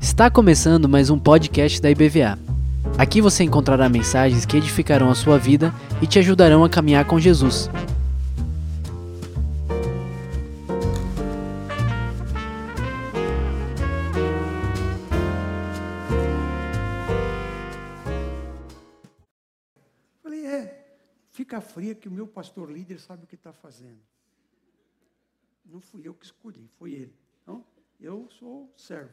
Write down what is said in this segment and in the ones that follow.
Está começando mais um podcast da IBVA. Aqui você encontrará mensagens que edificarão a sua vida e te ajudarão a caminhar com Jesus. Falei, é, fica fria que o meu pastor líder sabe o que está fazendo. Não fui eu que escolhi, foi ele. Então, eu sou servo.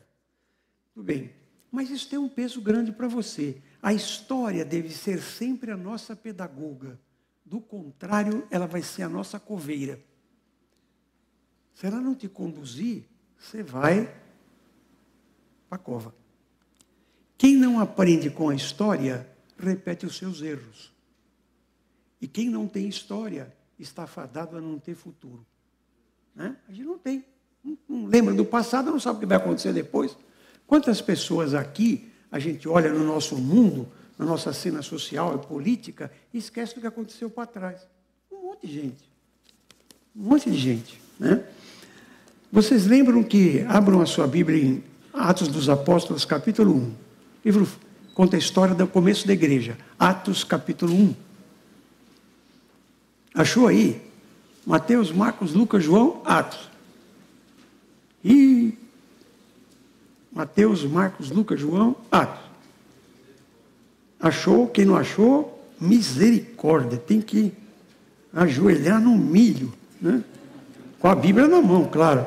Tudo bem. Mas isso tem um peso grande para você. A história deve ser sempre a nossa pedagoga. Do contrário, ela vai ser a nossa coveira. Se ela não te conduzir, você vai para a cova. Quem não aprende com a história, repete os seus erros. E quem não tem história, está fadado a não ter futuro. Né? A gente não tem. Não, não lembra do passado, não sabe o que vai acontecer depois. Quantas pessoas aqui a gente olha no nosso mundo, na nossa cena social e política, e esquece do que aconteceu para trás? Um monte de gente. Um monte de gente. Né? Vocês lembram que, abram a sua Bíblia em Atos dos Apóstolos, capítulo 1. O livro conta a história do começo da igreja. Atos, capítulo 1. Achou aí? Mateus, Marcos, Lucas, João, Atos. E Mateus, Marcos, Lucas, João, Atos. Achou? Quem não achou, misericórdia. Tem que ajoelhar no milho, né? Com a Bíblia na mão, claro.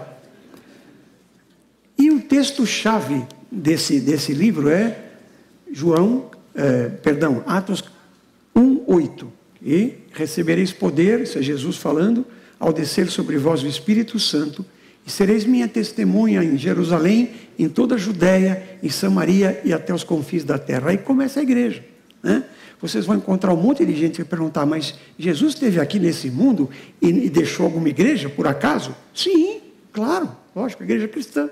E o texto-chave desse, desse livro é João, é, perdão, Atos 1, 8. E recebereis poder, isso é Jesus falando, ao descer sobre vós o Espírito Santo, e sereis minha testemunha em Jerusalém, em toda a Judéia, em Samaria e até os confins da terra. Aí começa a igreja. Né? Vocês vão encontrar um monte de gente que vai perguntar, mas Jesus esteve aqui nesse mundo e, e deixou alguma igreja, por acaso? Sim, claro, lógico, igreja cristã.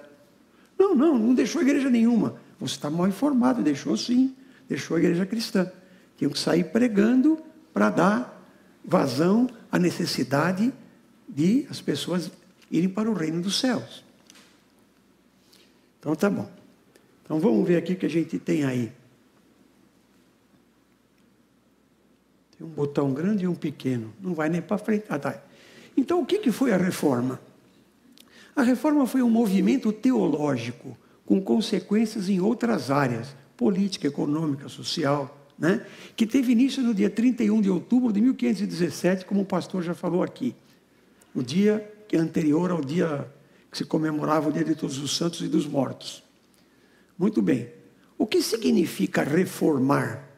Não, não, não deixou igreja nenhuma. Você está mal informado, deixou sim, deixou a igreja cristã. Tinham que sair pregando para dar vazão à necessidade de as pessoas irem para o reino dos céus. Então tá bom. Então vamos ver aqui o que a gente tem aí. Tem um botão grande e um pequeno. Não vai nem para frente. Ah, tá. Então o que, que foi a reforma? A reforma foi um movimento teológico com consequências em outras áreas, política, econômica, social, né? que teve início no dia 31 de outubro de 1517, como o pastor já falou aqui, no dia é anterior ao dia que se comemorava o Dia de Todos os Santos e dos Mortos. Muito bem. O que significa reformar?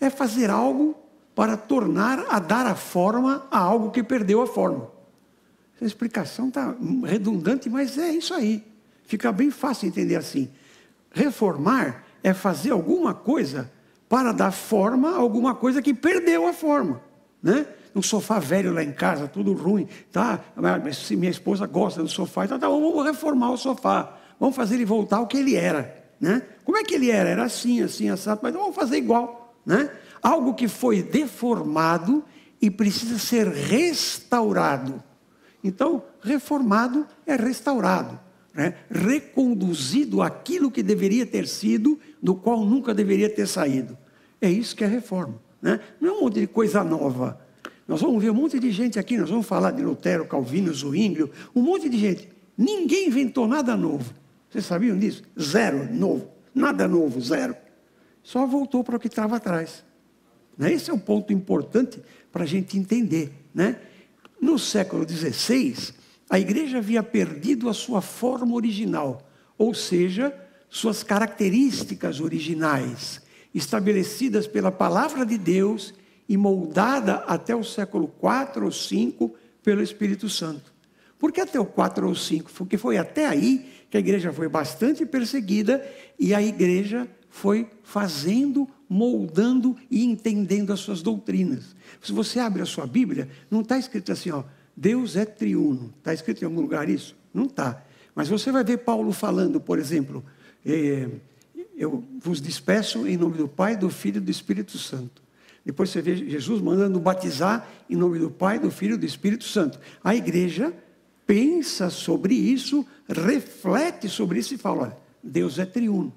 É fazer algo para tornar a dar a forma a algo que perdeu a forma. Essa explicação está redundante, mas é isso aí. Fica bem fácil entender assim. Reformar é fazer alguma coisa para dar forma a alguma coisa que perdeu a forma. Né? um sofá velho lá em casa, tudo ruim, tá? Mas se minha esposa gosta do sofá, então tá, vamos reformar o sofá, vamos fazer ele voltar ao que ele era, né? Como é que ele era? Era assim, assim, assado, mas vamos fazer igual, né? Algo que foi deformado e precisa ser restaurado. Então, reformado é restaurado, né? reconduzido aquilo que deveria ter sido, do qual nunca deveria ter saído. É isso que é reforma. Né? Não é um monte de coisa nova. Nós vamos ver um monte de gente aqui, nós vamos falar de Lutero, Calvino, Zwinglio, um monte de gente. Ninguém inventou nada novo. Vocês sabiam disso? Zero novo. Nada novo, zero. Só voltou para o que estava atrás. Né? Esse é um ponto importante para a gente entender. Né? No século XVI, a igreja havia perdido a sua forma original, ou seja, suas características originais, estabelecidas pela palavra de Deus e moldada até o século 4 ou 5 pelo Espírito Santo. Por que até o 4 ou 5? Porque foi até aí que a igreja foi bastante perseguida e a igreja foi fazendo, moldando e entendendo as suas doutrinas. Se você abre a sua Bíblia, não está escrito assim, ó, Deus é triuno. Está escrito em algum lugar isso? Não está. Mas você vai ver Paulo falando, por exemplo, eh, eu vos despeço em nome do Pai, do Filho e do Espírito Santo. Depois você vê Jesus mandando batizar em nome do Pai, do Filho e do Espírito Santo. A igreja pensa sobre isso, reflete sobre isso e fala: olha, Deus é triuno.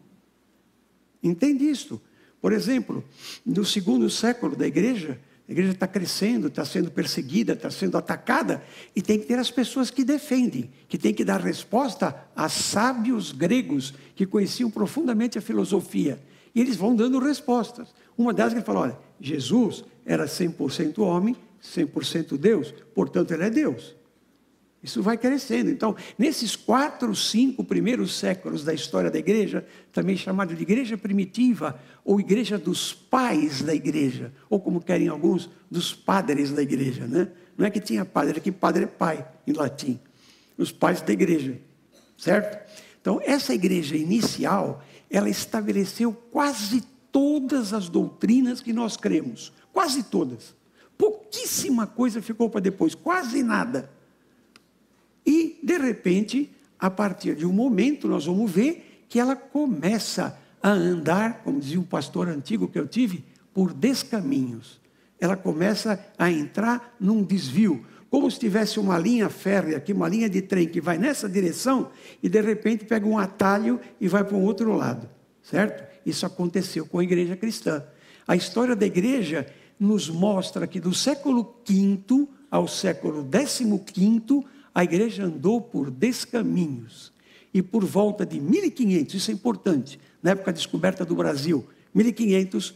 Entende isso? Por exemplo, no segundo século da igreja, a igreja está crescendo, está sendo perseguida, está sendo atacada, e tem que ter as pessoas que defendem, que tem que dar resposta a sábios gregos que conheciam profundamente a filosofia. E eles vão dando respostas. Uma delas que ele falou: olha, Jesus era 100% homem, 100% Deus, portanto ele é Deus. Isso vai crescendo. Então, nesses quatro, cinco primeiros séculos da história da igreja, também chamada de igreja primitiva, ou igreja dos pais da igreja, ou como querem alguns, dos padres da igreja. Né? Não é que tinha padre, é que padre é pai, em latim. Os pais da igreja, certo? Então, essa igreja inicial, ela estabeleceu quase todas as doutrinas que nós cremos. Quase todas. Pouquíssima coisa ficou para depois, quase nada. E, de repente, a partir de um momento, nós vamos ver que ela começa a andar, como dizia um pastor antigo que eu tive, por descaminhos. Ela começa a entrar num desvio, como se tivesse uma linha férrea aqui, uma linha de trem que vai nessa direção e de repente pega um atalho e vai para um outro lado, certo? Isso aconteceu com a igreja cristã. A história da igreja nos mostra que do século V ao século XV a igreja andou por descaminhos. E por volta de 1500, isso é importante, na época da descoberta do Brasil, 1500,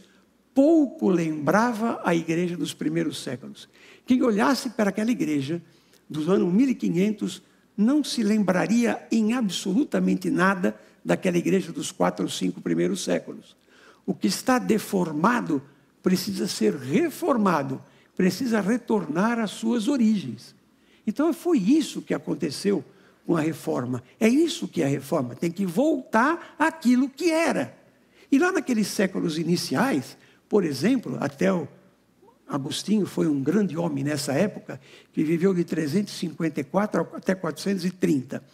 pouco lembrava a igreja dos primeiros séculos. Quem olhasse para aquela igreja dos anos 1500 não se lembraria em absolutamente nada daquela igreja dos quatro ou cinco primeiros séculos. O que está deformado precisa ser reformado, precisa retornar às suas origens. Então foi isso que aconteceu com a reforma. É isso que é a reforma, tem que voltar àquilo que era. E lá naqueles séculos iniciais, por exemplo, até o Agostinho foi um grande homem nessa época, que viveu de 354 até 430.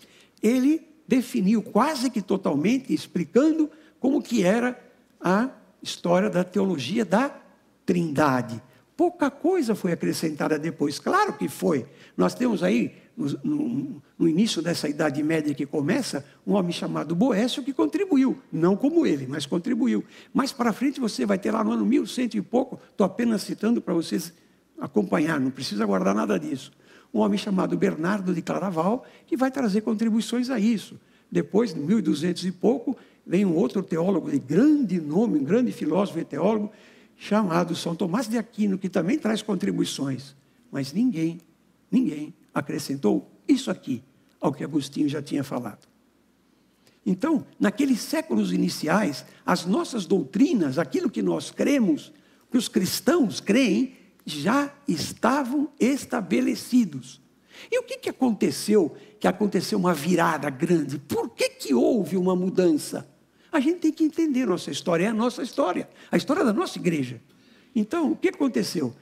Ele definiu quase que totalmente, explicando como que era a história da teologia da Trindade. Pouca coisa foi acrescentada depois, claro que foi. Nós temos aí, no, no, no, início dessa Idade Média que começa, um homem chamado Boécio que contribuiu, não como ele, mas contribuiu. Mais para frente você vai ter lá no ano 1100 e pouco, estou apenas citando para vocês acompanhar, não precisa guardar nada disso. Um homem chamado Bernardo de Claraval, que vai trazer contribuições a isso. Depois, em 1200 e pouco, vem um outro teólogo de grande nome, um grande filósofo e teólogo, chamado São Tomás de Aquino, que também traz contribuições, mas ninguém, ninguém acrescentou isso aqui ao que Agostinho já tinha falado. Então, naqueles séculos iniciais, as nossas doutrinas, aquilo que nós cremos, que os cristãos creem, já estavam estabelecidos. E o que, que aconteceu? Que aconteceu uma virada grande. Por que, que houve uma mudança? A gente tem que entender nossa história, é a nossa história, a história da nossa igreja. Então, o que aconteceu?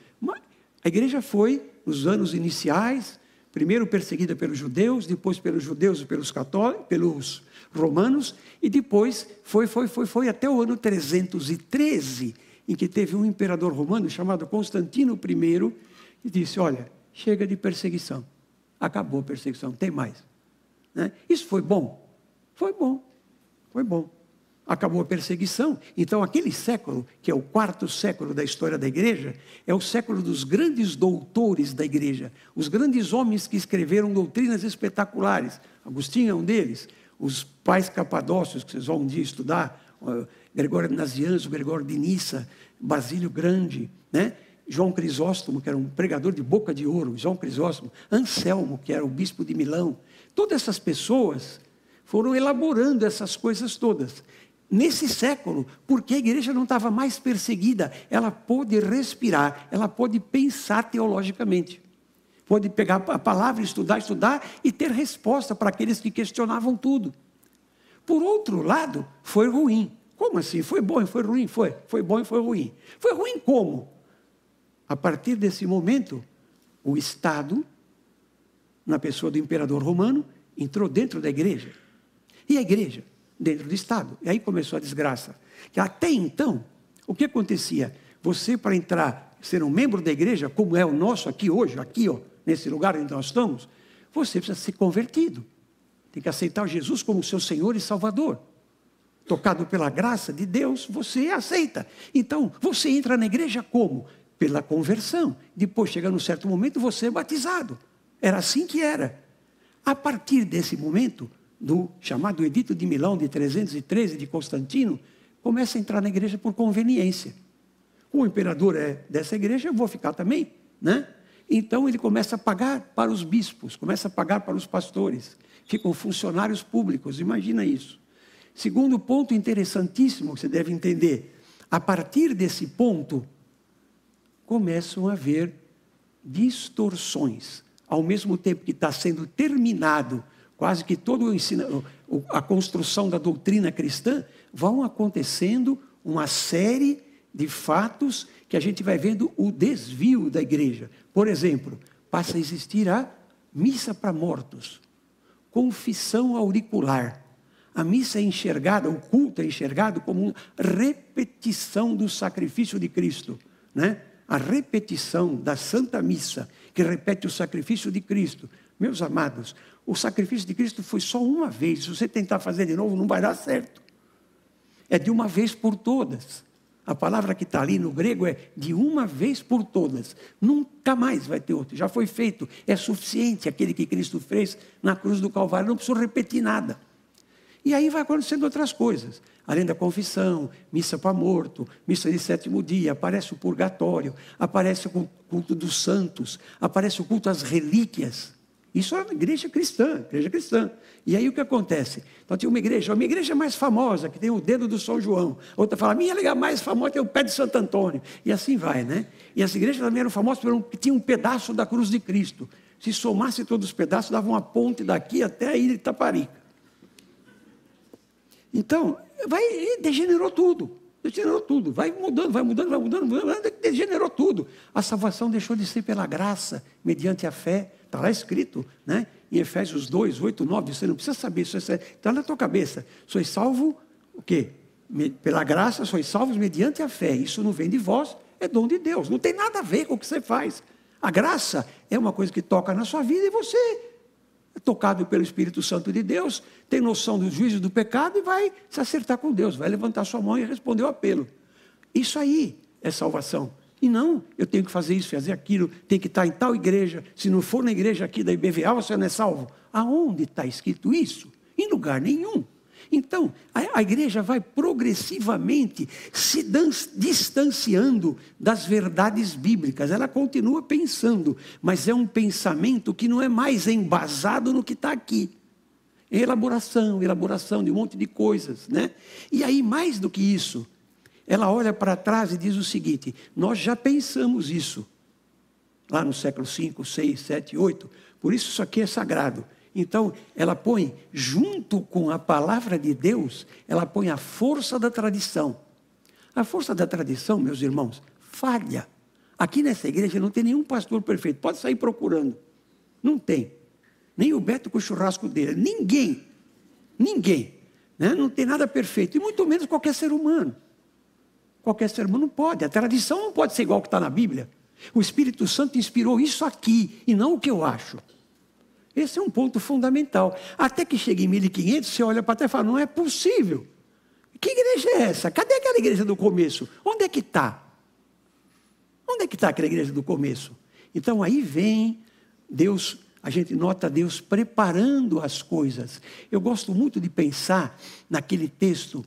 A igreja foi, nos anos iniciais, primeiro perseguida pelos judeus, depois pelos judeus e pelos católicos, pelos romanos, e depois foi, foi, foi, foi até o ano 313, em que teve um imperador romano chamado Constantino I, que disse: Olha, chega de perseguição, acabou a perseguição, tem mais. Né? Isso foi bom? Foi bom, foi bom acabou a perseguição. Então, aquele século, que é o quarto século da história da igreja, é o século dos grandes doutores da igreja, os grandes homens que escreveram doutrinas espetaculares. Agostinho é um deles, os pais capadócios, que vocês vão um dia estudar, Gregório de Nazianzo, Gregório de Nissa, Basílio Grande, né? João Crisóstomo, que era um pregador de boca de ouro, João Crisóstomo, Anselmo, que era o bispo de Milão. Todas essas pessoas foram elaborando essas coisas todas nesse século, porque a igreja não estava mais perseguida, ela pôde respirar, ela pôde pensar teologicamente. Pôde pegar a palavra, estudar, estudar e ter resposta para aqueles que questionavam tudo. Por outro lado, foi ruim. Como assim? Foi bom e foi ruim? Foi. Foi bom e foi ruim. Foi ruim como? A partir desse momento, o Estado, na pessoa do imperador romano, entrou dentro da igreja. E a igreja dentro do Estado. E aí começou a desgraça. Que até então, o que acontecia? Você, para entrar, ser um membro da igreja, como é o nosso aqui hoje, aqui, ó, nesse lugar onde nós estamos, você precisa ser convertido. Tem que aceitar Jesus como seu Senhor e Salvador. Tocado pela graça de Deus, você aceita. Então, você entra na igreja como? Pela conversão. Depois, chega num certo momento, você é batizado. Era assim que era. A partir desse momento, do chamado Edito de Milão de 313 de Constantino, começa a entrar na igreja por conveniência. O imperador é dessa igreja, eu vou ficar também, né? Então ele começa a pagar para os bispos, começa a pagar para os pastores, ficam funcionários públicos, imagina isso. Segundo ponto interessantíssimo que você deve entender, a partir desse ponto começam a haver distorções. Ao mesmo tempo que está sendo terminado quase que toda a construção da doutrina cristã, vão acontecendo uma série de fatos que a gente vai vendo o desvio da igreja. Por exemplo, passa a existir a missa para mortos, confissão auricular. A missa é enxergada, o culto é enxergado como uma repetição do sacrifício de Cristo, né? A repetição da Santa Missa, que repete o sacrifício de Cristo. Meus amados, o sacrifício de Cristo foi só uma vez. Se você tentar fazer de novo, não vai dar certo. É de uma vez por todas. A palavra que está ali no grego é de uma vez por todas. Nunca mais vai ter outro. Já foi feito. É suficiente aquele que Cristo fez na cruz do Calvário. Não precisa repetir nada. E aí vai acontecendo outras coisas. Além da confissão, missa para morto, missa de sétimo dia, aparece o purgatório, aparece o culto dos santos, aparece o culto às relíquias. Isso é uma igreja cristã, igreja cristã. E aí o que acontece? Então tinha uma igreja, uma igreja mais famosa, que tem o dedo do São João. Outra fala, minha igreja mais famosa tem o pé de Santo Antônio. E assim vai, né? E as igrejas também eram famosas porque tinham um pedaço da cruz de Cristo. Se somasse todos os pedaços, dava uma ponte daqui até a ilha de Itaparica. Então, vai, degenerou tudo. Degenerou tudo. Vai mudando, vai mudando, vai mudando, vai mudando, degenerou tudo. A salvação deixou de ser pela graça, mediante a fé Está lá escrito, né? Em Efésios 2, 8, 9, você não precisa saber, isso está na tua cabeça. Sois salvo, o quê? Pela graça, sois salvos mediante a fé. Isso não vem de vós, é dom de Deus. Não tem nada a ver com o que você faz. A graça é uma coisa que toca na sua vida e você é tocado pelo Espírito Santo de Deus, tem noção do juízo do pecado e vai se acertar com Deus, vai levantar sua mão e responder o apelo. Isso aí é salvação. E não, eu tenho que fazer isso, fazer aquilo, tem que estar em tal igreja. Se não for na igreja aqui da IBVA, você não é salvo. Aonde está escrito isso? Em lugar nenhum. Então, a, a igreja vai progressivamente se distanciando das verdades bíblicas. Ela continua pensando, mas é um pensamento que não é mais embasado no que está aqui. Elaboração, elaboração de um monte de coisas, né? E aí, mais do que isso, ela olha para trás e diz o seguinte: nós já pensamos isso, lá no século 5, 6, 7, 8, por isso isso aqui é sagrado. Então, ela põe, junto com a palavra de Deus, ela põe a força da tradição. A força da tradição, meus irmãos, falha. Aqui nessa igreja não tem nenhum pastor perfeito, pode sair procurando. Não tem. Nem o Beto com o churrasco dele. Ninguém. Ninguém. Né? Não tem nada perfeito. E muito menos qualquer ser humano. Qualquer ser humano não pode. A tradição não pode ser igual ao que está na Bíblia. O Espírito Santo inspirou isso aqui e não o que eu acho. Esse é um ponto fundamental. Até que chega em 1500, você olha para trás e fala: não é possível. Que igreja é essa? Cadê aquela igreja do começo? Onde é que está? Onde é que está aquela igreja do começo? Então aí vem Deus, a gente nota Deus preparando as coisas. Eu gosto muito de pensar naquele texto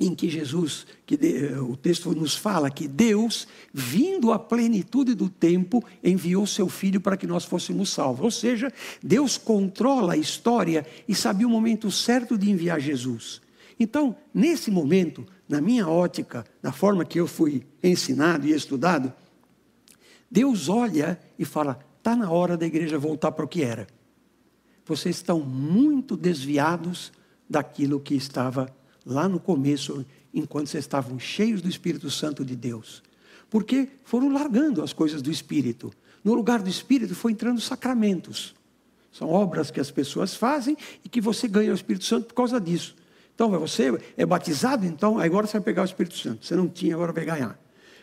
em que Jesus, que o texto nos fala que Deus, vindo à plenitude do tempo, enviou seu filho para que nós fôssemos salvos. Ou seja, Deus controla a história e sabia o momento certo de enviar Jesus. Então, nesse momento, na minha ótica, na forma que eu fui ensinado e estudado, Deus olha e fala: está na hora da igreja voltar para o que era. Vocês estão muito desviados daquilo que estava lá no começo, enquanto vocês estavam cheios do Espírito Santo de Deus. Porque foram largando as coisas do Espírito. No lugar do Espírito foi entrando sacramentos. São obras que as pessoas fazem e que você ganha o Espírito Santo por causa disso. Então, você é batizado, então agora você vai pegar o Espírito Santo. Você não tinha, agora vai ganhar.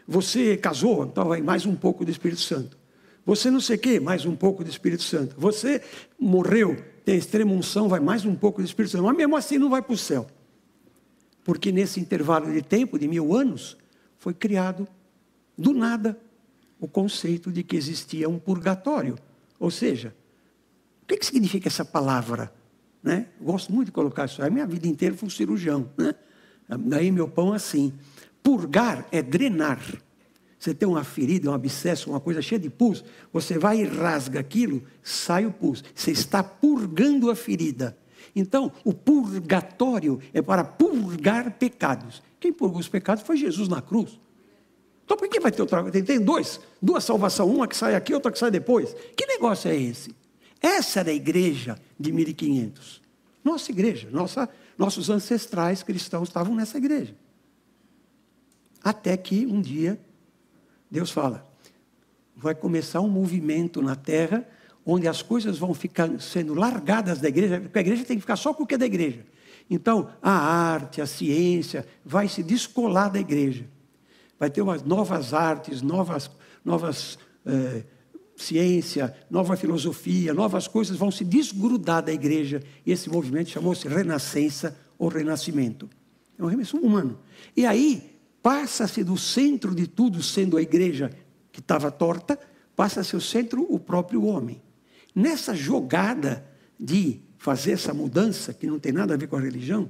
Você casou, então vai mais um pouco do Espírito Santo. Você não sei o quê, mais um pouco do Espírito Santo. Você morreu, tem extrema unção, vai mais um pouco do Espírito Santo. Mas mesmo assim não vai para o céu. Porque nesse intervalo de tempo, de mil anos, foi criado, do nada, o conceito de que existia um purgatório. Ou seja, o que, que significa essa palavra? Né? Gosto muito de colocar isso. A minha vida inteira fui um cirurgião. Né? Daí meu pão assim. Purgar é drenar. Você tem uma ferida, um abscesso, uma coisa cheia de pus, você vai e rasga aquilo, sai o pus. Você está purgando a ferida. Então, o purgatório é para purgar pecados. Quem purgou os pecados foi Jesus na cruz. Então, por que vai ter outra? Tem, dois, duas salvações, uma que sai aqui, outra que sai depois. Que negócio é esse? Essa era a igreja de 1500. Nossa igreja, nossa, nossos ancestrais cristãos estavam nessa igreja. Até que um dia Deus fala: vai começar um movimento na terra onde as coisas vão ficar sendo largadas da igreja, porque a igreja tem que ficar só com o que é da igreja. Então, a arte, a ciência vai se descolar da igreja. Vai ter umas novas artes, novas, novas eh, ciência, nova filosofia, novas coisas vão se desgrudar da igreja. E esse movimento chamou-se Renascença ou Renascimento. É um remissão humano. E aí, passa-se do centro de tudo, sendo a igreja que estava torta, passa-se o centro o próprio homem. Nessa jogada de fazer essa mudança, que não tem nada a ver com a religião,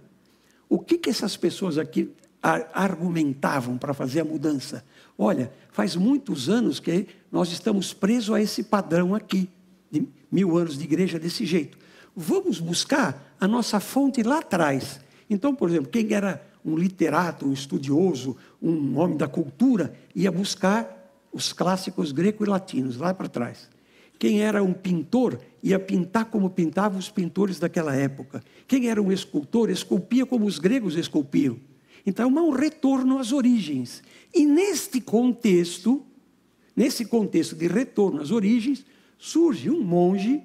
o que, que essas pessoas aqui argumentavam para fazer a mudança? Olha, faz muitos anos que nós estamos presos a esse padrão aqui, de mil anos de igreja desse jeito. Vamos buscar a nossa fonte lá atrás. Então, por exemplo, quem era um literato, um estudioso, um homem da cultura, ia buscar os clássicos greco e latinos, lá para trás. Quem era um pintor ia pintar como pintavam os pintores daquela época. Quem era um escultor esculpia como os gregos esculpiam. Então, é um retorno às origens. E neste contexto, nesse contexto de retorno às origens, surge um monge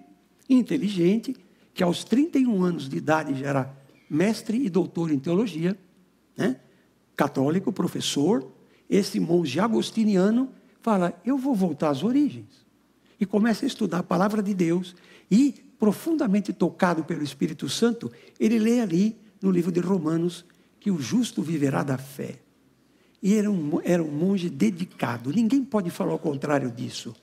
inteligente que aos 31 anos de idade já era mestre e doutor em teologia, né? católico, professor, esse monge agostiniano fala: Eu vou voltar às origens. E começa a estudar a palavra de Deus. E, profundamente tocado pelo Espírito Santo, ele lê ali no livro de Romanos que o justo viverá da fé. E era um, era um monge dedicado. Ninguém pode falar o contrário disso.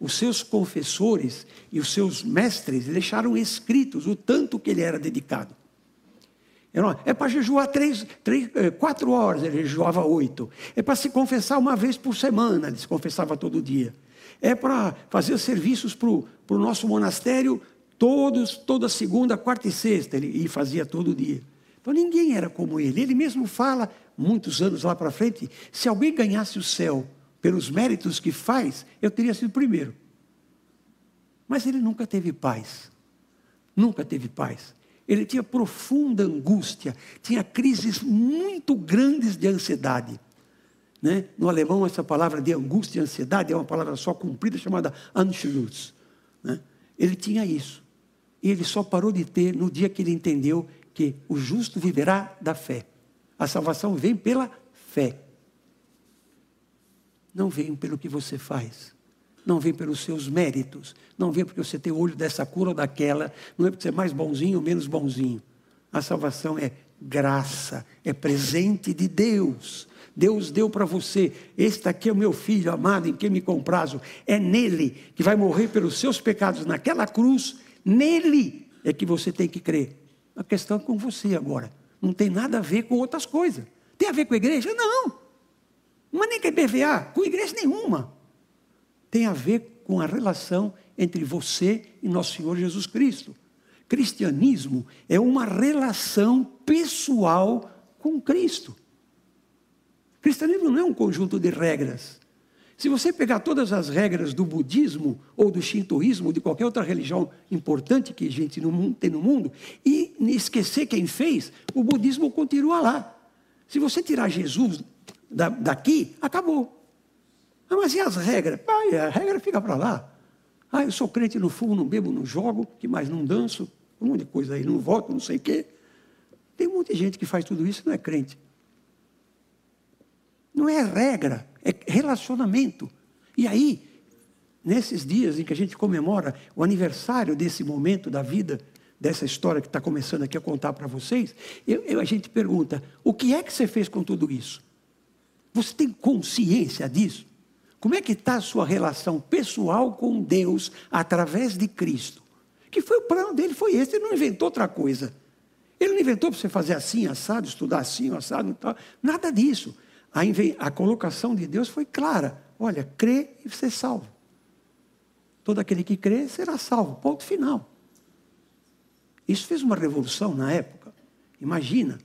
Os seus confessores e os seus mestres deixaram escritos o tanto que ele era dedicado. É para jejuar três, três, eh, quatro horas, ele jejuava oito. É para se confessar uma vez por semana, ele se confessava todo dia. É para fazer serviços para o nosso monastério todos, toda segunda, quarta e sexta, ele fazia todo dia. Então ninguém era como ele. Ele mesmo fala, muitos anos lá para frente, se alguém ganhasse o céu pelos méritos que faz, eu teria sido primeiro. Mas ele nunca teve paz. Nunca teve paz. Ele tinha profunda angústia, tinha crises muito grandes de ansiedade. Né? No alemão, essa palavra de angústia e ansiedade é uma palavra só cumprida chamada Anschluss. Né? Ele tinha isso. E ele só parou de ter no dia que ele entendeu que o justo viverá da fé. A salvação vem pela fé. Não vem pelo que você faz não vem pelos seus méritos, não vem porque você tem olho dessa cura ou daquela, não é porque você é mais bonzinho ou menos bonzinho. A salvação é graça, é presente de Deus. Deus deu para você, este aqui é o meu filho amado em quem me comprazo. É nele que vai morrer pelos seus pecados naquela cruz, nele é que você tem que crer. A questão é com você agora. Não tem nada a ver com outras coisas. Tem a ver com a igreja? Não. Mas nem com a BVA, com igreja nenhuma tem a ver com a relação entre você e nosso Senhor Jesus Cristo. Cristianismo é uma relação pessoal com Cristo. Cristianismo não é um conjunto de regras. Se você pegar todas as regras do budismo ou do shintoísmo de qualquer outra religião importante que a gente tem no mundo e esquecer quem fez, o budismo continua lá. Se você tirar Jesus daqui, acabou. Ah, mas e as regras? A regra fica para lá. Ah, eu sou crente, não fumo, não bebo, não jogo, que mais não danço, um monte de coisa aí, não voto, não sei o quê. Tem um monte de gente que faz tudo isso e não é crente. Não é regra, é relacionamento. E aí, nesses dias em que a gente comemora o aniversário desse momento da vida, dessa história que está começando aqui a contar para vocês, eu, eu, a gente pergunta: o que é que você fez com tudo isso? Você tem consciência disso? Como é que está a sua relação pessoal com Deus através de Cristo? Que foi o plano dele, foi esse, ele não inventou outra coisa. Ele não inventou para você fazer assim, assado, estudar assim, assado, tal. nada disso. A, colocação de Deus foi clara. Olha, crê e é salvo. Todo aquele que crê será salvo. Ponto final. Isso fez uma revolução na época. Imagina.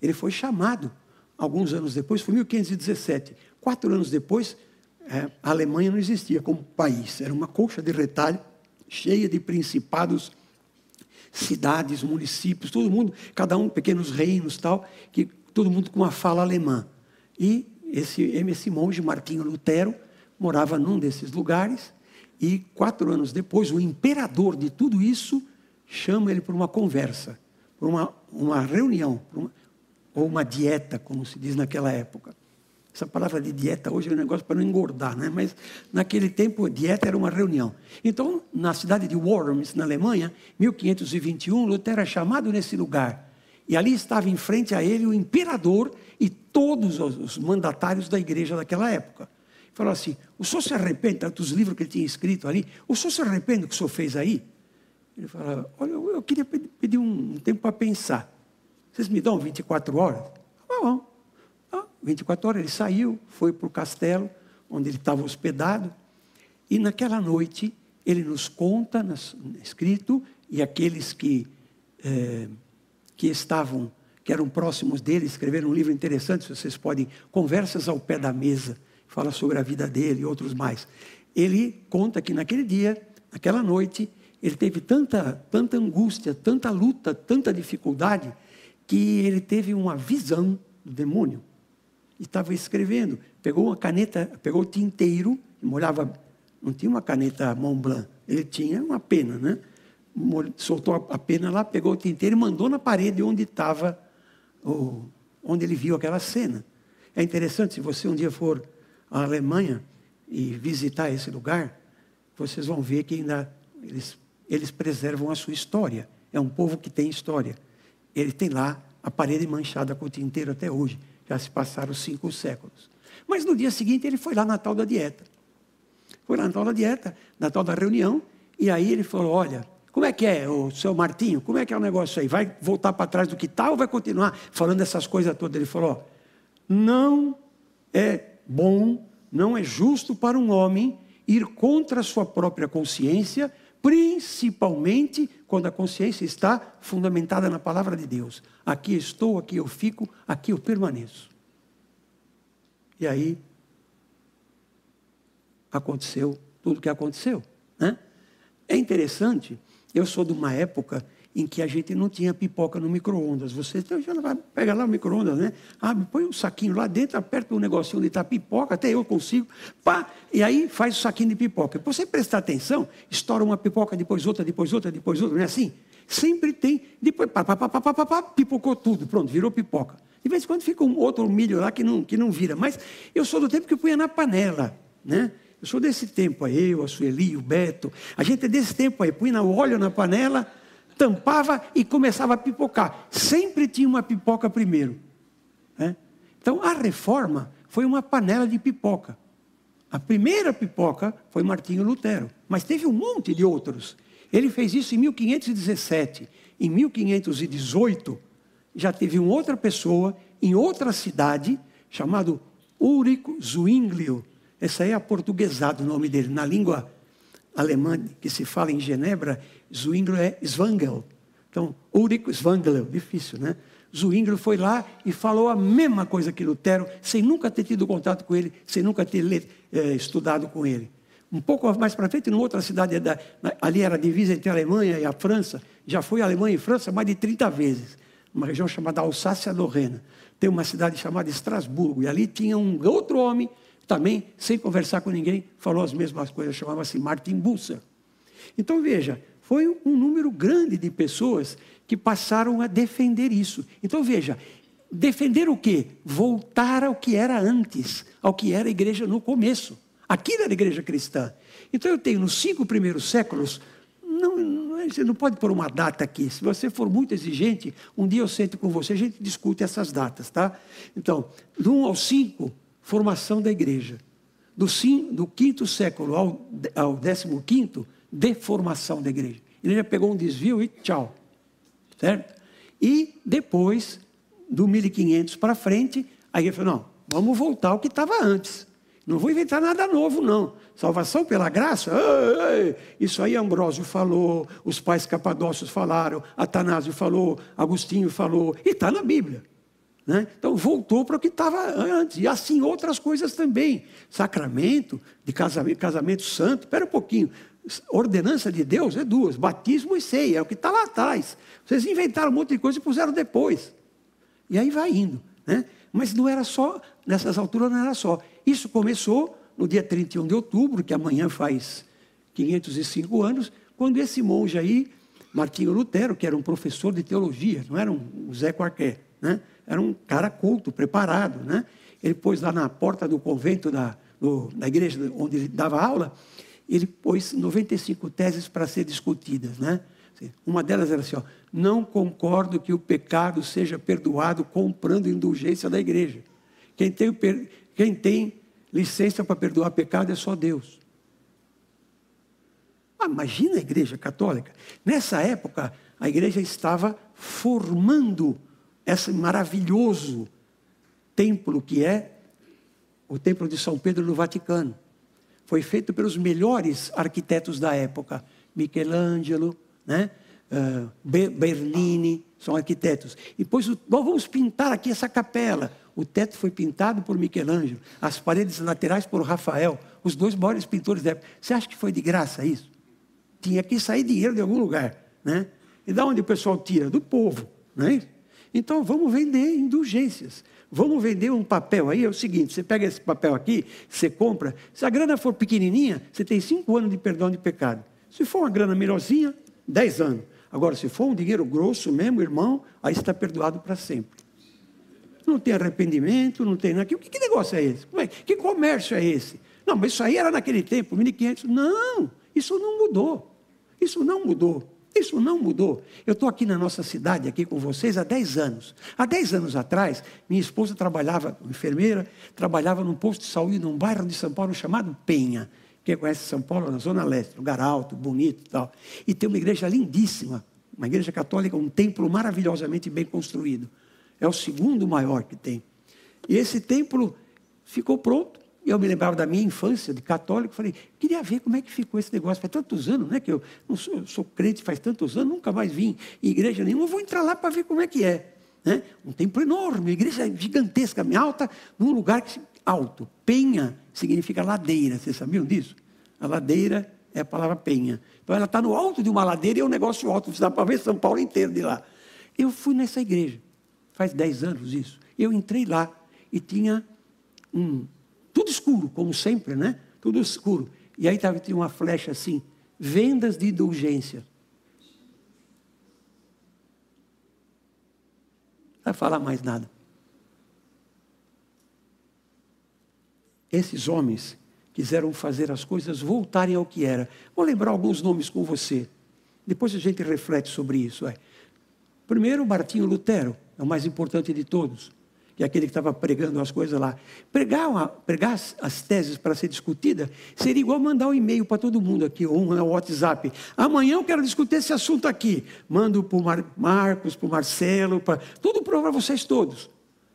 Ele foi chamado alguns anos depois, foi 1517. Quatro anos depois, é, a Alemanha não existia como país. Era uma colcha de retalho cheia de principados, cidades, municípios, todo mundo, cada um pequenos reinos tal, que todo mundo com uma fala alemã. E esse, esse monge Martinho Lutero morava num desses lugares e quatro anos depois, o imperador de tudo isso chama ele para uma conversa, para uma, uma reunião, uma, ou uma dieta, como se diz naquela época. Essa palavra de dieta hoje é um negócio para não engordar, né? mas naquele tempo dieta era uma reunião. Então, na cidade de Worms, na Alemanha, 1521, Lutero é chamado nesse lugar. E ali estava em frente a ele o imperador e todos os mandatários da igreja daquela época falou assim: o senhor se arrepende, tantos livros que ele tinha escrito ali, o senhor se arrepende do que o senhor fez aí? Ele falava: olha, eu, queria pedir um, tempo para pensar. Vocês me dão 24 horas? Ah, bom. Ah, 24 horas ele saiu, foi para o castelo, onde ele estava hospedado, e naquela noite ele nos conta, escrito, e aqueles que, é, que estavam, que eram próximos dele, escreveram um livro interessante, vocês podem, Conversas ao Pé da Mesa fala sobre a vida dele e outros mais. Ele conta que naquele dia, naquela noite, ele teve tanta, tanta angústia, tanta luta, tanta dificuldade, que ele teve uma visão do demônio. E estava escrevendo, pegou uma caneta, pegou o tinteiro, molhava, não tinha uma caneta Mont Blanc, ele tinha uma pena, né? Soltou a pena lá, pegou o tinteiro e mandou na parede onde estava, onde ele viu aquela cena. É interessante, se você um dia for a Alemanha e visitar esse lugar, vocês vão ver que ainda eles, eles preservam a sua história. É um povo que tem história. Ele tem lá a parede manchada com o tinteiro até hoje. Já se passaram cinco séculos. Mas no dia seguinte ele foi lá na tal da dieta. Foi lá na tal da dieta, na tal da reunião, e aí ele falou: Olha, como é que é, o seu Martinho? Como é que é o negócio aí? Vai voltar para trás do que está ou vai continuar falando essas coisas todas? Ele falou: Não é bom, não é justo para um homem ir contra a sua própria consciência, principalmente quando a consciência está fundamentada na palavra de Deus. Aqui estou, aqui eu fico, aqui eu permaneço. E aí aconteceu tudo o que aconteceu. Né? É interessante, eu sou de uma época em que a gente não tinha pipoca no micro-ondas. Você então, já vai, pega lá o micro-ondas, né? Abre, põe um saquinho lá dentro, aperta um negocinho onde está pipoca, até eu consigo, pá, e aí faz o saquinho de pipoca. Para você prestar atenção, estoura uma pipoca, depois outra, depois outra, depois outra, não é assim? Sempre tem, depois, pá, pá, pá, pá, pá, pá, pipocou tudo, pronto, virou pipoca. De vez em quando fica um outro milho lá que não, que não vira, mas eu sou do tempo que eu punha na panela, né? Eu sou desse tempo aí, eu, a Sueli, o Beto. A gente é desse tempo aí, punha o óleo na panela, tampava e começava a pipocar. Sempre tinha uma pipoca primeiro. Né? Então a reforma foi uma panela de pipoca. A primeira pipoca foi Martinho Lutero, mas teve um monte de outros. Ele fez isso em 1517. Em 1518, já teve uma outra pessoa em outra cidade, chamado Ulrico Zwinglio. Essa é aportuguesado o nome dele. Na língua alemã que se fala em Genebra, Zwingli é Zwangel. Então, Ulrich Zwangel, difícil, né? Zwingli foi lá e falou a mesma coisa que Lutero, sem nunca ter tido contato com ele, sem nunca ter é, estudado com ele. Um pouco mais para frente, numa outra cidade, da, ali era a divisa entre a Alemanha e a França, já foi a Alemanha e França mais de 30 vezes, uma região chamada Alsácia-Lorena. Tem uma cidade chamada Estrasburgo, e ali tinha um outro homem também, sem conversar com ninguém, falou as mesmas coisas, chamava-se Martin Busser. Então veja, foi um número grande de pessoas que passaram a defender isso. Então veja, defender o quê? Voltar ao que era antes, ao que era a igreja no começo. Aquilo era a igreja cristã. Então eu tenho nos cinco primeiros séculos, não, não, é, você não pode pôr uma data aqui. Se você for muito exigente, um dia eu sento com você, a gente discute essas datas, tá? Então, do 1 ao 5, formação da igreja. Do, do quinto século ao, ao décimo quinto, deformação da igreja. Ele já pegou um desvio e tchau. Certo? E depois, do 1500 para frente, aí ele falou: não, vamos voltar ao que estava antes. Não vou inventar nada novo, não. Salvação pela graça? Ei, ei. Isso aí Ambrósio falou, os pais capadócios falaram, Atanásio falou, Agostinho falou, e está na Bíblia. Né? Então voltou para o que estava antes. E assim outras coisas também. Sacramento de casamento, casamento santo. Espera um pouquinho. Ordenança de Deus é duas: batismo e ceia, é o que está lá atrás. Vocês inventaram um monte de coisa e puseram depois. E aí vai indo. Né? Mas não era só, nessas alturas não era só. Isso começou no dia 31 de outubro, que amanhã faz 505 anos, quando esse monge aí, Martinho Lutero, que era um professor de teologia, não era um Zé Qualquer, né? Era um cara culto, preparado. Né? Ele pôs lá na porta do convento da, do, da igreja onde ele dava aula, ele pôs 95 teses para ser discutidas. Né? Uma delas era assim: ó, não concordo que o pecado seja perdoado comprando indulgência da igreja. Quem tem, quem tem licença para perdoar pecado é só Deus. Ah, imagina a igreja católica. Nessa época, a igreja estava formando esse maravilhoso templo que é o Templo de São Pedro no Vaticano. Foi feito pelos melhores arquitetos da época, Michelangelo, né? Uh, Bernini, são arquitetos. E depois, bom, vamos pintar aqui essa capela. O teto foi pintado por Michelangelo, as paredes laterais por Rafael, os dois maiores pintores da época. Você acha que foi de graça isso? Tinha que sair dinheiro de algum lugar. Né? E da onde o pessoal tira? Do povo. Não é isso? Então vamos vender indulgências. Vamos vender um papel aí, é o seguinte: você pega esse papel aqui, você compra. Se a grana for pequenininha, você tem cinco anos de perdão de pecado. Se for uma grana melhorzinha, dez anos. Agora, se for um dinheiro grosso mesmo, irmão, aí está perdoado para sempre. Não tem arrependimento, não tem nada. Que, que negócio é esse? É? Que comércio é esse? Não, mas isso aí era naquele tempo, 1500. Não, isso não mudou. Isso não mudou. Isso não mudou. Eu estou aqui na nossa cidade, aqui com vocês, há 10 anos. Há 10 anos atrás, minha esposa trabalhava, enfermeira, trabalhava num posto de saúde num bairro de São Paulo chamado Penha. Quem conhece São Paulo, na Zona Leste, lugar alto, bonito e tal. E tem uma igreja lindíssima, uma igreja católica, um templo maravilhosamente bem construído. É o segundo maior que tem. E esse templo ficou pronto eu me lembrava da minha infância de católico, falei, queria ver como é que ficou esse negócio. Faz tantos anos, né? Que eu, sou, eu sou crente faz tantos anos, nunca mais vim em igreja nenhuma, vou entrar lá para ver como é que é. Né? Um templo enorme, uma igreja gigantesca, alta, num lugar que, alto. Penha significa ladeira, vocês sabiam disso? A ladeira é a palavra penha. Então ela está no alto de uma ladeira e é um negócio alto, dá para ver São Paulo inteiro de lá. Eu fui nessa igreja, faz 10 anos isso. Eu entrei lá e tinha um tudo escuro, como sempre, né? Tudo escuro. E aí estava tinha uma flecha assim, vendas de indulgência. Não vai falar mais nada. Esses homens quiseram fazer as coisas voltarem ao que era. Vou lembrar alguns nomes com você. Depois a gente reflete sobre isso. É. Primeiro, Martinho Lutero, é o mais importante de todos que é aquele que estava pregando as coisas lá. Pregar, uma, pregar as, as, teses para ser discutida seria igual mandar um e-mail para todo mundo aqui, ou um WhatsApp. Amanhã eu quero discutir esse assunto aqui. Mando para o Mar, Marcos, para o Marcelo, para, tudo para vocês todos.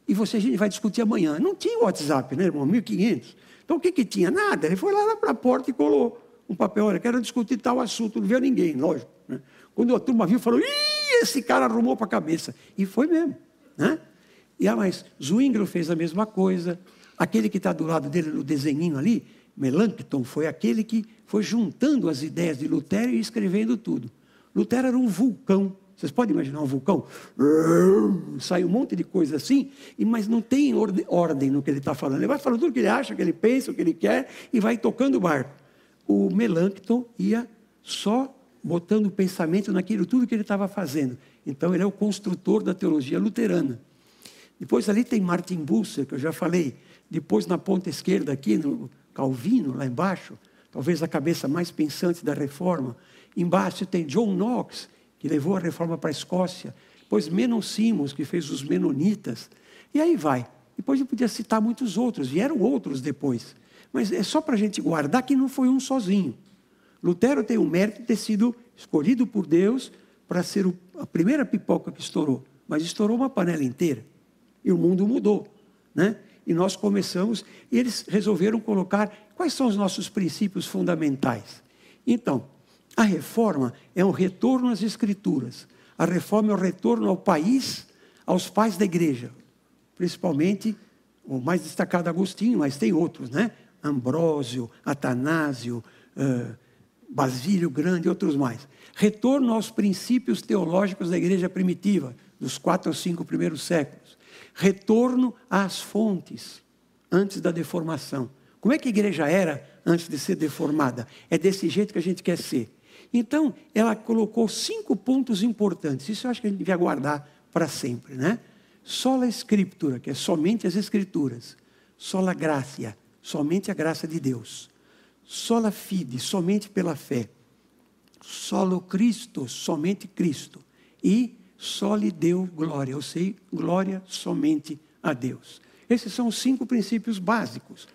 E você, a gente vai discutir amanhã. Não tinha WhatsApp, né, irmão? 1500. Então o que, que tinha? Nada. Ele foi lá para a porta e colou um papel. Olha, quero discutir tal assunto. Não viu ninguém, lógico. Né? Quando a turma viu, falou: Ih, esse cara arrumou para a cabeça. E foi mesmo. Né? E ah, mas Zwingli fez a mesma coisa. Aquele que está do lado dele no desenhinho ali, Melanchthon, foi aquele que foi juntando as ideias de Lutero e escrevendo tudo. Lutero era um vulcão. Vocês podem imaginar um vulcão? Sai um monte de coisa assim, mas não tem ordem no que ele está falando. Ele vai falando tudo o que ele acha, o que ele pensa, o que ele quer e vai tocando o barco. O Melanchthon ia só botando o pensamento naquilo tudo que ele estava fazendo. Então ele é o construtor da teologia luterana. Depois ali tem Martin Busser, que eu já falei. Depois na ponta esquerda aqui, no Calvino, lá embaixo, talvez a cabeça mais pensante da reforma. Embaixo tem John Knox, que levou a reforma para a Escócia. Depois Menon Simons, que fez os Menonitas. E aí vai. Depois eu podia citar muitos outros, vieram outros depois. Mas é só para a gente guardar que não foi um sozinho. Lutero tem o mérito de ter sido escolhido por Deus para ser a primeira pipoca que estourou. Mas estourou uma panela inteira. E o mundo mudou. Né? E nós começamos, e eles resolveram colocar quais são os nossos princípios fundamentais. Então, a reforma é um retorno às escrituras. A reforma é um retorno ao país, aos pais da igreja. Principalmente, o mais destacado Agostinho, mas tem outros, né? Ambrósio, Atanásio, uh, Basílio Grande e outros mais. Retorno aos princípios teológicos da igreja primitiva, dos quatro ou cinco primeiros séculos. Retorno às fontes, antes da deformação. Como é que a igreja era antes de ser deformada? É desse jeito que a gente quer ser. Então, ela colocou cinco pontos importantes. Isso eu acho que a gente devia guardar para sempre, né? Sola Escritura, que é somente as Escrituras. Sola Gracia, somente a graça de Deus. Sola Fide, somente pela fé. Solo Cristo, somente Cristo. E soli Deu glória, ou seja, glória somente a Deus. Esses são os cinco princípios básicos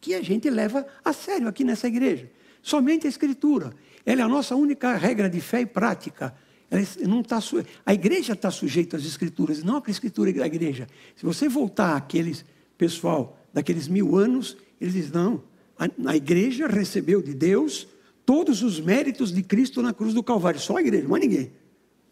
que a gente leva a sério aqui nessa igreja. Somente a Escritura. Ela é a nossa única regra de fé e prática. não tá, a igreja está sujeita às escrituras, não a escritura da igreja. Se você voltar àqueles pessoal daqueles mil anos, eles dizem, não, a, a igreja recebeu de Deus todos os méritos de Cristo na cruz do Calvário, só a igreja, mais ninguém.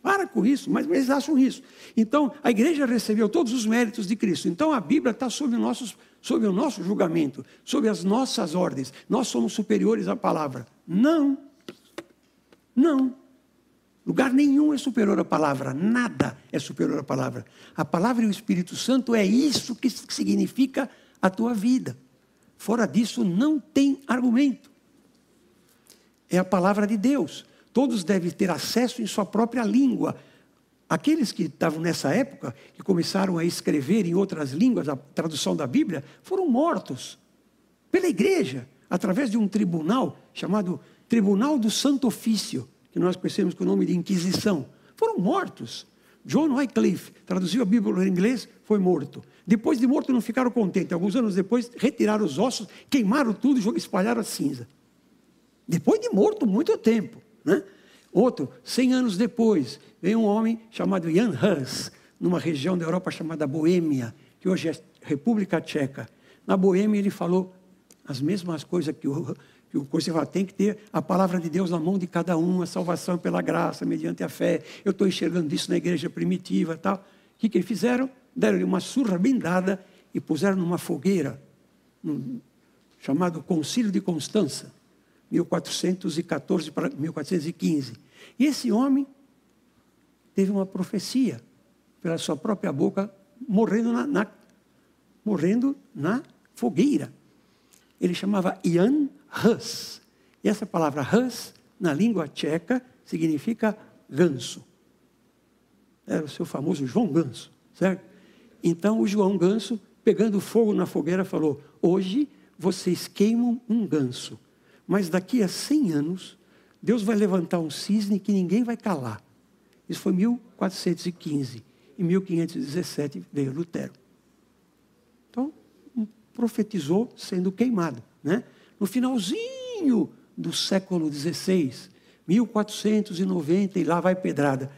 Para com isso, mas, eles acham isso. Então, a igreja recebeu todos os méritos de Cristo. Então, a Bíblia está sob, nossos, sob o nosso julgamento, sob as nossas ordens. Nós somos superiores à palavra. Não. Não. Lugar nenhum é superior à palavra, nada é superior à palavra. A palavra e o Espírito Santo é isso que significa a tua vida. Fora disso, não tem argumento. É a palavra de Deus. Todos devem ter acesso em sua própria língua. Aqueles que estavam nessa época, que começaram a escrever em outras línguas, a tradução da Bíblia, foram mortos pela igreja, através de um tribunal chamado Tribunal do Santo Ofício, que nós conhecemos com o nome de Inquisição, foram mortos. John Wycliffe traduziu a Bíblia em inglês, foi morto. Depois de morto, não ficaram contentes. Alguns anos depois, retiraram os ossos, queimaram tudo e espalharam a cinza. Depois de morto, muito tempo. Né? Outro, cem anos depois, veio um homem chamado Jan Hus, numa região da Europa chamada Boêmia, que hoje é República Tcheca. Na Boêmia, ele falou as mesmas coisas que o que o conservador tem que ter a palavra de Deus na mão de cada um, a salvação pela graça, mediante a fé. Eu estou enxergando isso na igreja primitiva tal. O que, que eles fizeram? Deram-lhe uma surra bem dada e puseram numa fogueira, num, chamado Concílio de Constança, 1414 para 1415. E esse homem teve uma profecia pela sua própria boca, morrendo na, na morrendo na fogueira. Ele chamava Ian Hus. E essa palavra Hus, na língua tcheca, significa ganso. Era o seu famoso João Ganso, certo? Então o João Ganso, pegando fogo na fogueira, falou: Hoje vocês queimam um ganso, mas daqui a 100 anos, Deus vai levantar um cisne que ninguém vai calar. Isso foi 1415. Em 1517 veio Lutero. Então, profetizou sendo queimado. Né? No finalzinho do século XVI, 1490, e lá vai pedrada,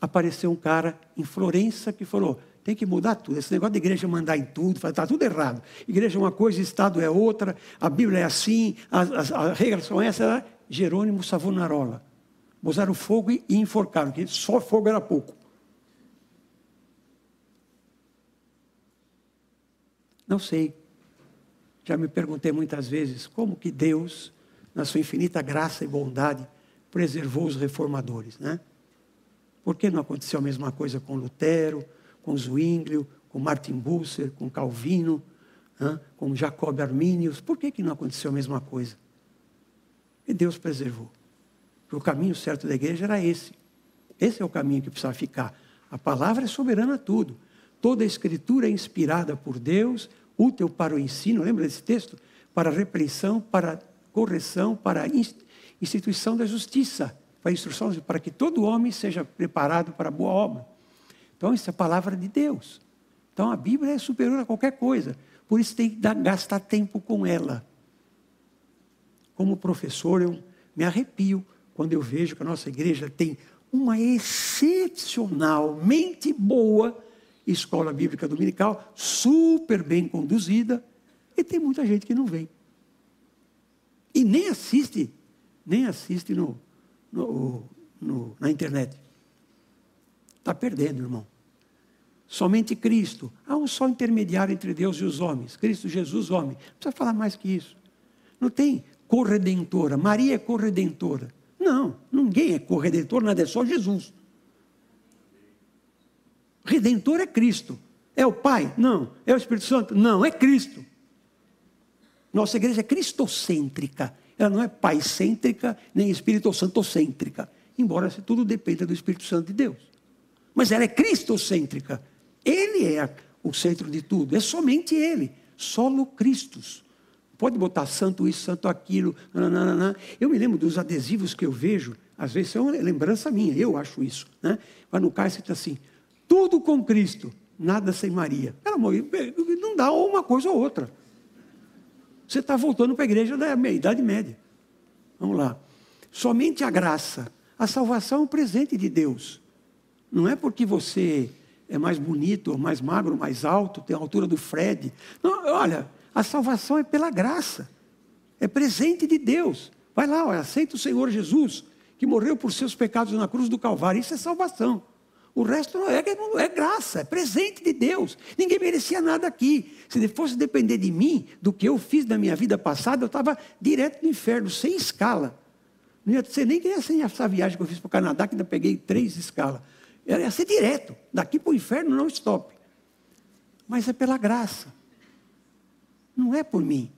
apareceu um cara em Florença que falou: tem que mudar tudo. Esse negócio de igreja mandar em tudo, está tudo errado. Igreja é uma coisa, Estado é outra, a Bíblia é assim, as, as, as regras são essas. Jerônimo Savonarola. Usaram fogo e enforcaram, porque só fogo era pouco. Não sei. Já me perguntei muitas vezes como que Deus, na sua infinita graça e bondade, preservou os reformadores, né? Por que não aconteceu a mesma coisa com Lutero, com Zwinglio, com Martin Bucer, com Calvino, né? com Jacob Arminius? Por que, que não aconteceu a mesma coisa? E Deus preservou. Porque o caminho certo da igreja era esse. Esse é o caminho que precisava ficar. A palavra é soberana a tudo. Toda a escritura é inspirada por Deus útil para o ensino, lembra desse texto? para repreensão, para correção, para instituição da justiça, para instrução, para que todo homem seja preparado para a boa obra. Então, isso é a palavra de Deus. Então, a Bíblia é superior a qualquer coisa. Por isso, tem que dar, gastar tempo com ela. Como professor, eu me arrepio quando eu vejo que a nossa igreja tem uma excepcionalmente boa escola bíblica dominical, super bem conduzida, e tem muita gente que não vem. E nem assiste, nem assiste no, no, no na internet. Está perdendo, irmão. Somente Cristo. Há um só intermediário entre Deus e os homens. Cristo Jesus, homem. Não precisa falar mais que isso. Não tem corredentora. Maria é corredentora. Não, ninguém é corredentor, nada é só Jesus. Redentor é Cristo. É o Pai? Não. É o Espírito Santo? Não, é Cristo. Nossa igreja é cristocêntrica. Ela não é pai-cêntrica, nem Espírito Santo-cêntrica. Embora tudo dependa do Espírito Santo de Deus. Mas ela é cristocêntrica. Ele é o centro de tudo. É somente Ele. Solo Cristos. Pode botar santo isso, santo aquilo. Nananana. Eu me lembro dos adesivos que eu vejo. Às vezes é uma lembrança minha. Eu acho isso. Né? Mas no você está assim: tudo com Cristo, nada sem Maria. Ela não dá uma coisa ou outra. Você está voltando para a igreja da Idade Média. Vamos lá. Somente a graça. A salvação é um presente de Deus. Não é porque você é mais bonito, ou mais magro, mais alto, tem a altura do Fred. Não, olha, a salvação é pela graça. É presente de Deus. Vai lá, olha, aceita o Senhor Jesus, que morreu por seus pecados na cruz do Calvário. Isso é salvação. O resto não é, não é graça, é presente de Deus. Ninguém merecia nada aqui. Se fosse depender de mim, do que eu fiz na minha vida passada, eu estava direto no inferno, sem escala. Não ia ser nem que essa viagem que eu fiz para o Canadá, que ainda peguei três escalas. Ia ser direto, daqui para o inferno, não stop. Mas é pela graça. Não é por mim.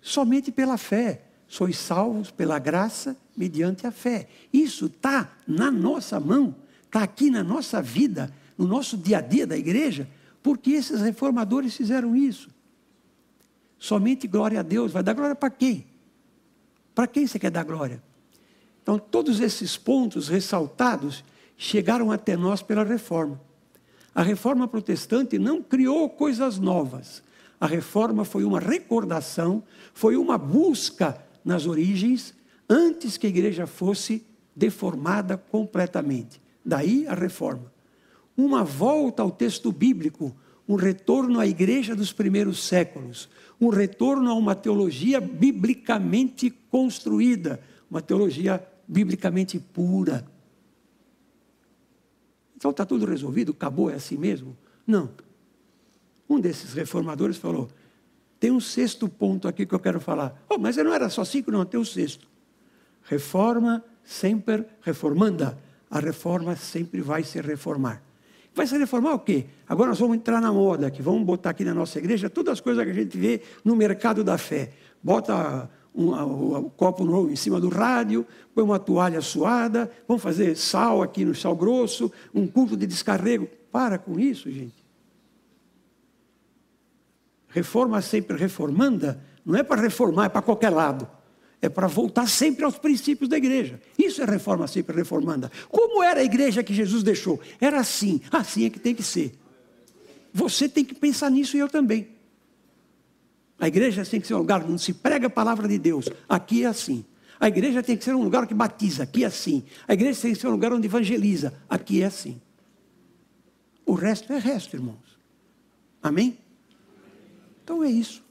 Somente pela fé. Sois salvos pela graça mediante a fé. Isso está na nossa mão está aqui na nossa vida, no nosso dia a dia da igreja, porque esses reformadores fizeram isso. Somente glória a Deus. Vai dar glória para quem? Para quem você quer dar glória? Então, todos esses pontos ressaltados chegaram até nós pela reforma. A reforma protestante não criou coisas novas. A reforma foi uma recordação, foi uma busca nas origens, antes que a igreja fosse deformada completamente. Daí a reforma. Uma volta ao texto bíblico, um retorno à igreja dos primeiros séculos, um retorno a uma teologia biblicamente construída, uma teologia biblicamente pura. Então está tudo resolvido, acabou, é assim mesmo? Não. Um desses reformadores falou: tem um sexto ponto aqui que eu quero falar. Oh, mas não era só cinco, não, tem o um sexto. Reforma sempre reformanda a reforma sempre vai se reformar. Vai se reformar o quê? Agora nós vamos entrar na moda aqui, vamos botar aqui na nossa igreja todas as coisas que a gente vê no mercado da fé. Bota um, um, um, copo novo em cima do rádio, põe uma toalha suada, vamos fazer sal aqui no sal grosso, um culto de descarrego. Para com isso, gente. Reforma sempre reformanda, não é para reformar, é para qualquer lado é para voltar sempre aos princípios da igreja. Isso é reforma sempre reformanda. Como era a igreja que Jesus deixou? Era assim, assim é que tem que ser. Você tem que pensar nisso e eu também. A igreja tem que ser um lugar onde se prega a palavra de Deus. Aqui é assim. A igreja tem que ser um lugar que batiza. Aqui é assim. A igreja tem que ser um lugar onde evangeliza. Aqui é assim. O resto é resto, irmãos. Amém? Então é isso.